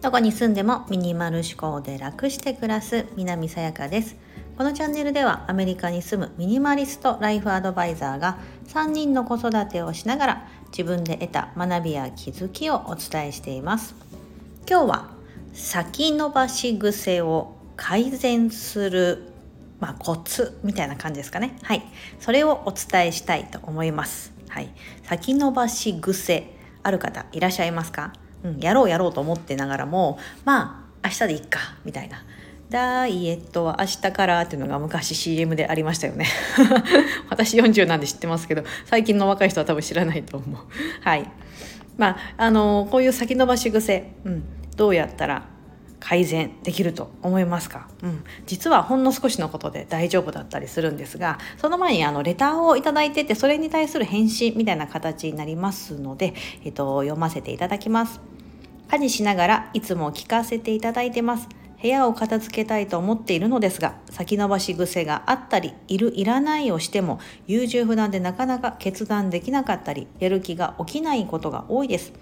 どこに住んでもミニマル思考で楽して暮らす南さやかです。このチャンネルではアメリカに住むミニマリストライフアドバイザーが3人の子育てをしながら自分で得た学びや気づきをお伝えしています。今日は先延ばし癖を改善するまあ、コツみたいな感じですかね。はい。それをお伝えしたいと思います。はい。先延ばし癖ある方いらっしゃいますか？うん、やろうやろうと思ってながらもまあ明日でいっかみたいな。ダイエットは明日からっていうのが昔 CM でありましたよね。私40なんで知ってますけど最近の若い人は多分知らないと思う。はい。まああのこういう先延ばし癖、うん、どうやったら改善できると思いますか、うん、実はほんの少しのことで大丈夫だったりするんですがその前にあのレターを頂いててそれに対する返信みたいな形になりますので、えっと、読ませていただきます。家事しながらいつも聞かせていただいてます。部屋を片付けたいと思っているのですが先延ばし癖があったりいるいらないをしても優柔不断でなかなか決断できなかったりやる気が起きないことが多いです。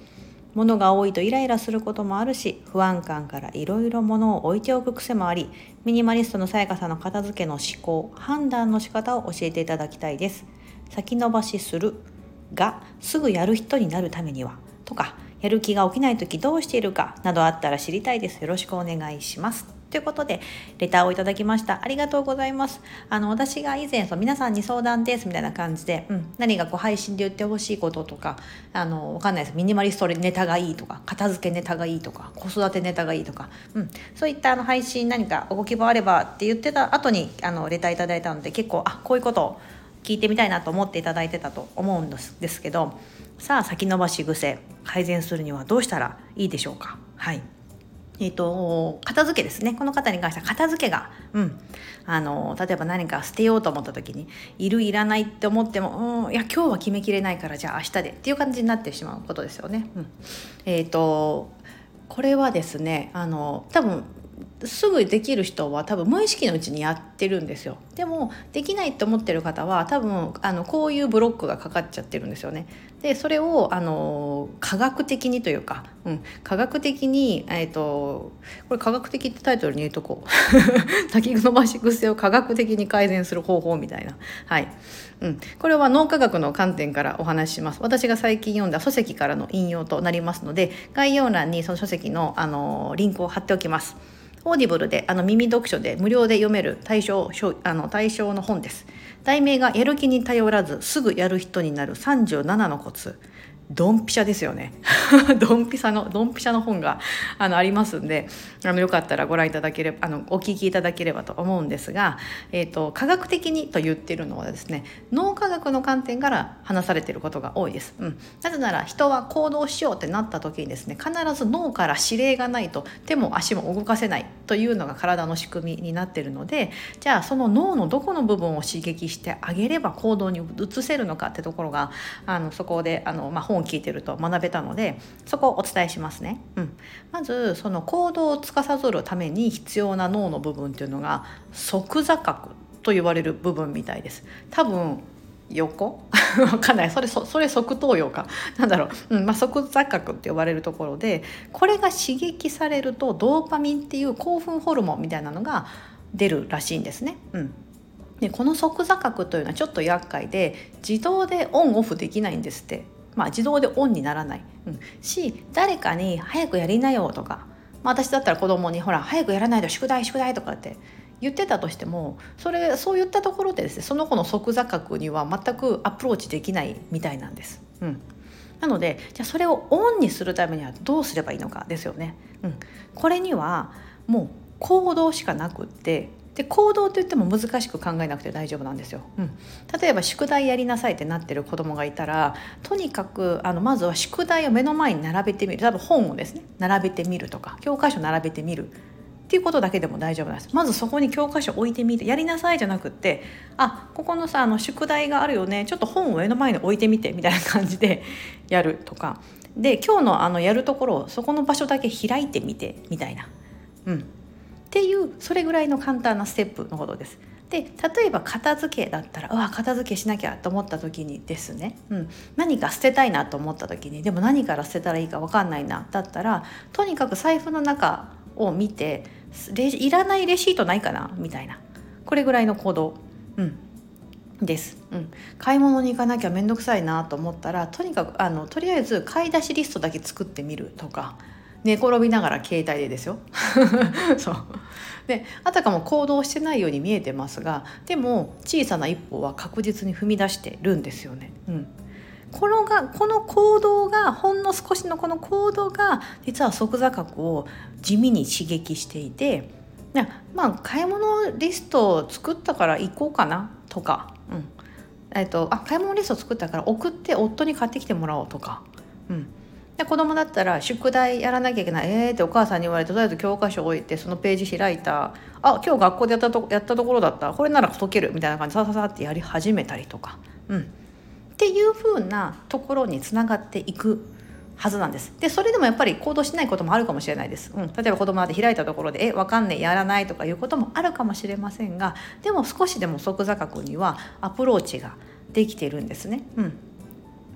物が多いとイライラすることもあるし不安感からいろいろ物を置いておく癖もありミニマリストのさやかさんの片付けの思考判断の仕方を教えていただきたいです先延ばしするがすぐやる人になるためにはとかやる気が起きない時どうしているかなどあったら知りたいです。よろしくお願いします。ということで、レターをいただきました。ありがとうございます。あの、私が以前、そう皆さんに相談ですみたいな感じで、うん、何かこう配信で言ってほしいこととか、あの、わかんないです。ミニマリストネタがいいとか、片付けネタがいいとか、子育てネタがいいとか、うん、そういったあの配信何かご希望あればって言ってた後に、あの、レターいただいたので、結構、あ、こういうことを聞いてみたいなと思っていただいてたと思うんですですけど、さあ先延ばし癖改善するにはどうしたらいいでしょうか？はいえーと、片付けですね。この方に関しては片付けが、うん、あの例えば何か捨てようと思った時にいるいらないって思っても、うん、いや今日は決めきれないからじゃあ明日でっていう感じになってしまうことですよね。うん、えっ、ー、とこれはですねあの多分すぐできる人は多分無意識のうちにやってるんですよ。でもできないって思ってる方は多分あのこういうブロックがかかっちゃってるんですよね。でそれをあの科学的にというか、うん、科学的に、えーと、これ科学的ってタイトルに言うとこ。う先延ばし癖を科学的に改善する方法みたいな。はい、うん、これは脳科学の観点からお話しします。私が最近読んだ書籍からの引用となりますので概要欄にその書籍のあのリンクを貼っておきます。オーディブルであの耳読書で無料で読める対象あの対象の本です。題名がやる気に頼らずすぐやる人になる37のコツ。ドンピシャですよね。ドンピシャの、ドンピシャの本があのありますんで、あのよかったらご覧いただければ、あのお聞きいただければと思うんですが、えっ、ー、と、科学的にと言ってるのはですね、脳科学の観点から話されてることが多いです。うん。なぜなら人は行動しようってなった時にですね、必ず脳から指令がないと手も足も動かせないというのが体の仕組みになってるので、じゃあその脳のどこの部分を刺激してあげれば行動に移せるのかってところが、あのそこであの、まあ、本を聞いてると学べたのでそこをお伝えしますね。うん、まずその行動を司るために必要な脳の部分っていうのが側座角と言われる部分みたいです。多分横？わかんない。それそそれ側頭葉か。なんだろう、うん。まあ、側座角って呼ばれるところでこれが刺激されるとドーパミンっていう興奮ホルモンみたいなのが出るらしいんですね。うん。でこの側座角というのはちょっと厄介で自動でオンオフできないんですって。まあ、自動でオンにならない、うん、し誰かに「早くやりなよ」とか、まあ、私だったら子供に「ほら早くやらないと宿題宿題」とかって言ってたとしてもそれそういったところでですねその子の即座角には全くアプローチできないみたいなんです。うん、なのでじゃあそれをオンにするためにはどうすればいいのかですよね。うん、これにはもう行動しかなくってで行動といっても難しく考えなくて大丈夫なんですよ。うん、例えば宿題やりなさいってなってる子供がいたらとにかくあのまずは宿題を目の前に並べてみる。多分本をですね。並べてみるとか教科書並べてみる。っていうことだけでも大丈夫なんです。まずそこに教科書置いてみてやりなさいじゃなくってあここのさあの宿題があるよね。ちょっと本を目の前に置いてみてみたいな感じで やるとか。で今日のあのやるところをそこの場所だけ開いてみてみたいな、うん、っていうそれぐらいの簡単なステップのことです。で例えば片付けだったらうわ片付けしなきゃと思った時にですね、うん、何か捨てたいなと思った時にでも何から捨てたらいいか分かんないなだったらとにかく財布の中を見ていらないレシートないかなみたいな。これぐらいの行動、うん、です、うん、買い物に行かなきゃ面倒くさいなと思ったらとにかくあのとりあえず買い出しリストだけ作ってみるとか。寝転びながら携帯でですよ。そう。であたかも行動してないように見えてますがでも小さな一歩は確実に踏み出してるんですよね。うん。このがこの行動がほんの少しのこの行動が実は即座角を地味に刺激していてまあ買い物リストを作ったから行こうかなとか、うん。えっと、あ買い物リスト作ったから送って夫に買ってきてもらおうとか、うん、で子供だったら宿題やらなきゃいけない。えーってお母さんに言われてとりあえず教科書を置いてそのページ開いた。あ今日学校でやったとやったところだった。これなら解けるみたいな感じでさささってやり始めたりとか、うん、っていう風なところにつながっていくはずなんです。でそれでもやっぱり行動しないこともあるかもしれないです、うん、例えば子供だって開いたところで「えわかんねえやらない」とかいうこともあるかもしれませんが。でも少しでも即座角にはアプローチができているんですね。うん。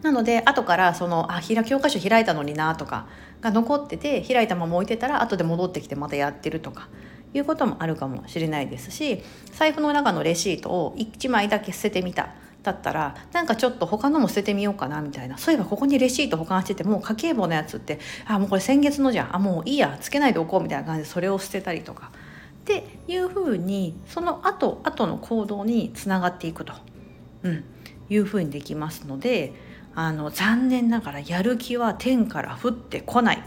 なので後からそのあ教科書開いたのになとかが残ってて開いたまま置いてたら後で戻ってきてまたやってるとかいうこともあるかもしれないですし財布の中のレシートを1枚だけ捨ててみただったらなんかちょっと他のも捨ててみようかなみたいなそういえばここにレシート保管しててもう家計簿のやつってあもうこれ先月のじゃんあもういいやつけないでおこうみたいな感じでそれを捨てたりとか。っていうふうにその後後の行動につながっていくと、うん、いうふうにできますのであの残念ながらやる気は天から降ってこない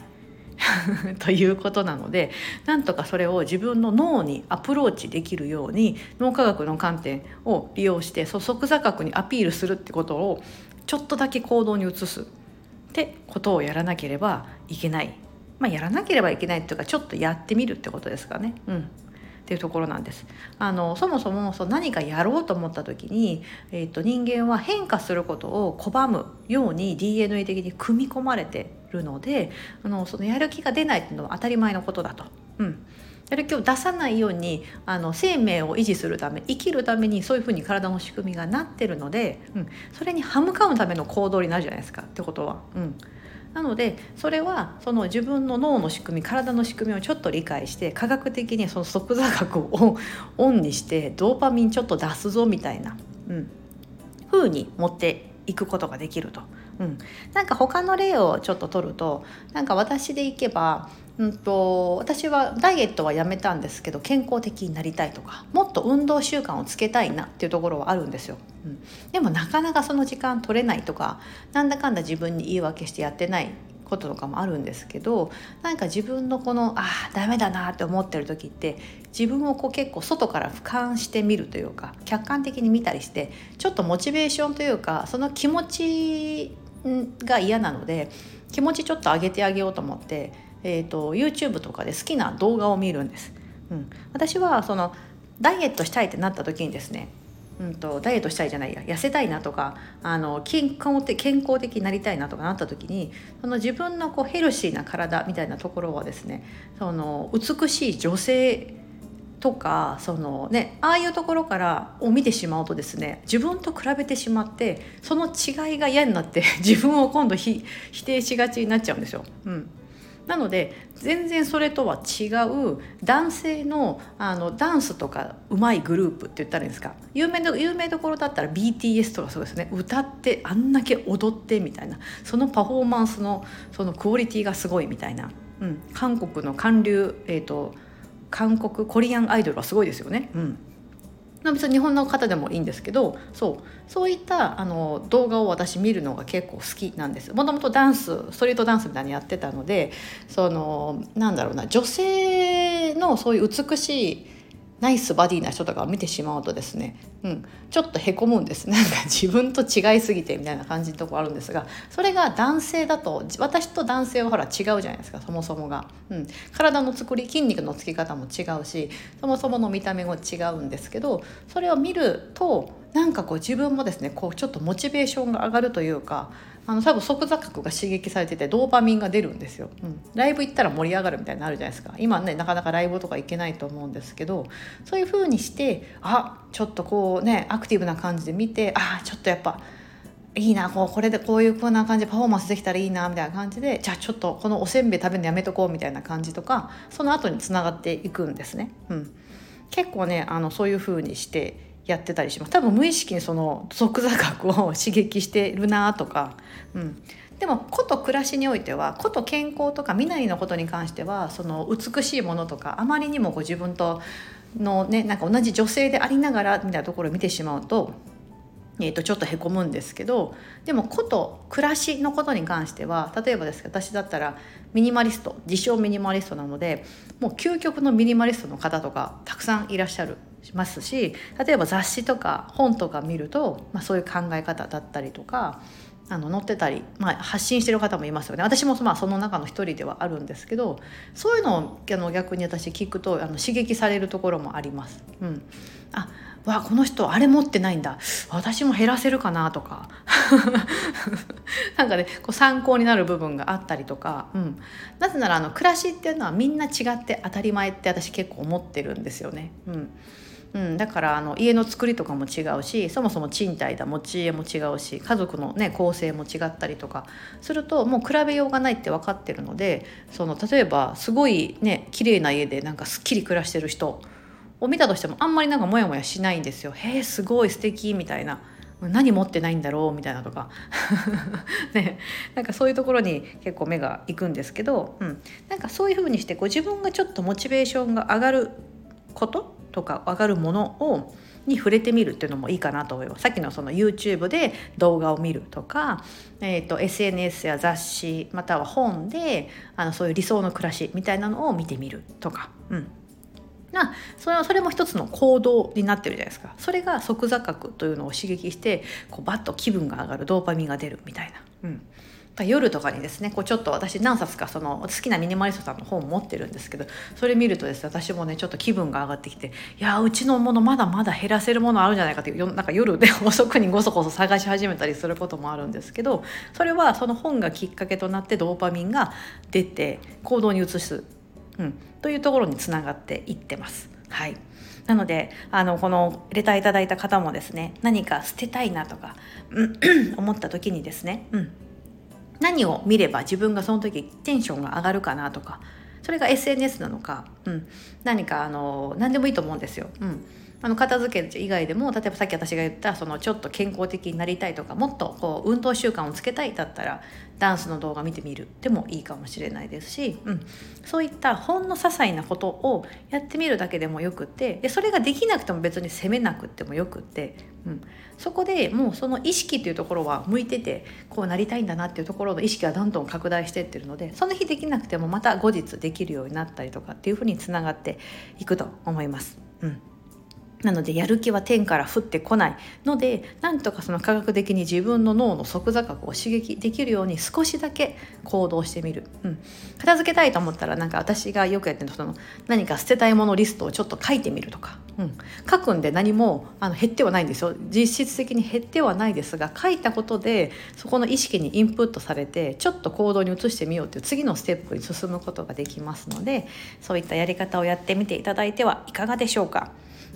ということなのでなんとかそれを自分の脳にアプローチできるように脳科学の観点を利用して即座角にアピールするってことをちょっとだけ行動に移すってことをやらなければいけない。まあ、やらなければいけないっていうかちょっとやってみるってことですかね。うんっていうところなんです。あのそもそもそう何かやろうと思った時に、えーと、人間は変化することを拒むように DNA 的に組み込まれてるのであのそのやる気が出ないっていうのは当たり前のことだと。うんやる気を出さないようにあの生命を維持するため生きるためにそういうふうに体の仕組みがなってるので、うん、それに歯向かうための行動になるじゃないですかってことは。うんなのでそれはその自分の脳の仕組み体の仕組みをちょっと理解して科学的にその即座学を オンにしてドーパミンちょっと出すぞみたいな、うん、風に持っていくことができると。うん、なんか他の例をちょっと取るとなんか私でいけばうんと、私はダイエットはやめたんですけど健康的になりたいとかもっと運動習慣をつけたいなっていうところはあるんですよ、うん、でもなかなかその時間取れないとかなんだかんだ自分に言い訳してやってないこととかもあるんですけどなんか自分のこのあダメだなって思ってる時って自分をこう結構外から俯瞰してみるというか客観的に見たりしてちょっとモチベーションというかその気持ちが嫌なので気持ちちょっと上げてあげようと思ってえーと、YouTube とかで好きな動画を見るんです。うん、私はそのダイエットしたいってなった時にですねうんと、ダイエットしたいじゃないや痩せたいなとかあの健康的健康的になりたいなとかなった時にその自分のこうヘルシーな体みたいなところはですねその美しい女性とかその、ね、ああいうところからを見てしまうとですね自分と比べてしまってその違いが嫌になって 自分を今度否定しがちになっちゃうんですよ。うんなので全然それとは違う男性のあのダンスとかうまいグループって言ったらいいんですか？有名な有名どころだったら BTS とかそうですね。歌ってあんだけ踊ってみたいな。そのパフォーマンスのそのクオリティがすごいみたいな、うん、韓国の韓流、えーと、韓国コリアンアイドルはすごいですよね。うん。別に日本の方でもいいんですけどそうそういったあの動画を私見るのが結構好きなんです。もともとダンスストリートダンスみたいにやってたのでそのなんだろうな女性のそういう美しいナイスバディな人とかを見てしまうとですね、うん、ちょっとへこむんです なんか自分と違いすぎてみたいな感じのとこあるんですがそれが男性だと私と男性はほら違うじゃないですかそもそもが、うん、体の作り筋肉のつき方も違うしそもそもの見た目も違うんですけどそれを見るとなんかこう自分もですねこうちょっとモチベーションが上がるというかあの多分即座角が刺激されててドーパミンが出るんですよ、うん、ライブ行ったら盛り上がるみたいになるじゃないですか。今ねなかなかライブとか行けないと思うんですけどそういう風にしてあちょっとこうねアクティブな感じで見てあちょっとやっぱいいなこうこれでこういうふうな感じでパフォーマンスできたらいいなみたいな感じでじゃあちょっとこのおせんべい食べるのやめとこうみたいな感じとかその後につながっていくんですね。うん、結構ねあのそういうふうにしてやってたりします。多分無意識にその即座学を刺激してるなとか、うん、でもこと暮らしにおいてはこと健康とか未来のことに関してはその美しいものとかあまりにもこ自分とのねなんか同じ女性でありながらみたいなところを見てしまうとえー、とちょっとへこむんですけどでもこと暮らしのことに関しては例えばですけど私だったらミニマリスト自称ミニマリストなのでもう究極のミニマリストの方とかたくさんいらっしゃるますし例えば雑誌とか本とか見ると、まあ、そういう考え方だったりとかあの載ってたり、まあ、発信してる方もいますよね私もまあその中の一人ではあるんですけどそういうのをあの逆に私聞くとあの刺激されるところもあります。うん、あわこの人あれ持ってないんだ。私も減らせるかなとか。なんかねこう参考になる部分があったりとか、うん、なぜならあの暮らしっていうのはみんな違って当たり前って私結構思ってるんですよね。うん。うん、だからあの家の作りとかも違うしそもそも賃貸だ持ち家も違うし家族の、ね、構成も違ったりとか。するともう比べようがないって分かってるのでその例えばすごいね綺麗な家でなんかすっきり暮らしてる人を見たとしてもあんまりなんかモヤモヤしないんですよ。へえすごい素敵みたいな。何持ってないんだろうみたいなとか。ね。なんかそういうところに結構目がいくんですけど、うん、なんかそういうふうにしてこう自分がちょっとモチベーションが上がることとか上がるものをに触れてみるっていうのもいいかなと思います。さっきのその YouTube で動画を見るとか、えーと、SNS や雑誌または本であのそういう理想の暮らしみたいなのを見てみるとか、うん、なそれそれも一つの行動になってるじゃないですか。それが即座角というのを刺激してこうバッと気分が上がるドーパミンが出るみたいな。うん。夜とかにですねこうちょっと私何冊かその好きなミニマリストさんの本持ってるんですけどそれ見るとですね私もねちょっと気分が上がってきていやうちのものまだまだ減らせるものあるんじゃないかっていうなんか夜で 遅くにごそごそ探し始めたりすることもあるんですけどそれはその本がきっかけとなってドーパミンが出て行動に移す。うん、というところにつながっていってます。はい。なのであのこのレターいただいた方もですね何か捨てたいなとか、うん、思った時にですね、うん、何を見れば自分がその時テンションが上がるかなとかそれが SNS なのか、うん、何かあの何でもいいと思うんですよ。うん。あの片付け以外でも例えばさっき私が言ったそのちょっと健康的になりたいとかもっとこう運動習慣をつけたいだったらダンスの動画見てみる。でもいいかもしれないですし、うん、そういったほんの些細なことをやってみるだけでもよくってでそれができなくても別に責めなくてもよくって、うん、そこでもうその意識っていうところは向いててこうなりたいんだなっていうところの意識がどんどん拡大していってるのでその日できなくてもまた後日できるようになったりとかっていうふうにつながっていくと思います。うん。なのでやる気は天から降ってこないのでなんとかその科学的に自分の脳の即座角を刺激できるように少しだけ行動してみる、うん、片付けたいと思ったらなんか私がよくやってるその何か捨てたいものリストをちょっと書いてみるとか、うん、書くんで何もあの減ってはないんですよ。実質的に減ってはないですが書いたことでそこの意識にインプットされてちょっと行動に移してみようという次のステップに進むことができますのでそういったやり方をやってみていただいてはいかがでしょうか。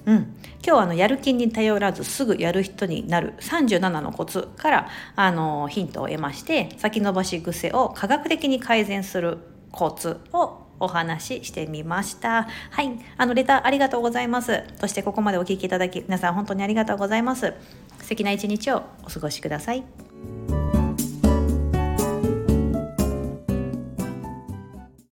うん、今日はあのやる気に頼らずすぐやる人になる37のコツからあのヒントを得まして先延ばし癖を科学的に改善するコツをお話ししてみました。はい。あの、レターありがとうございます。そしてここまでお聴きいただき、皆さん本当にありがとうございます。素敵な一日をお過ごしください。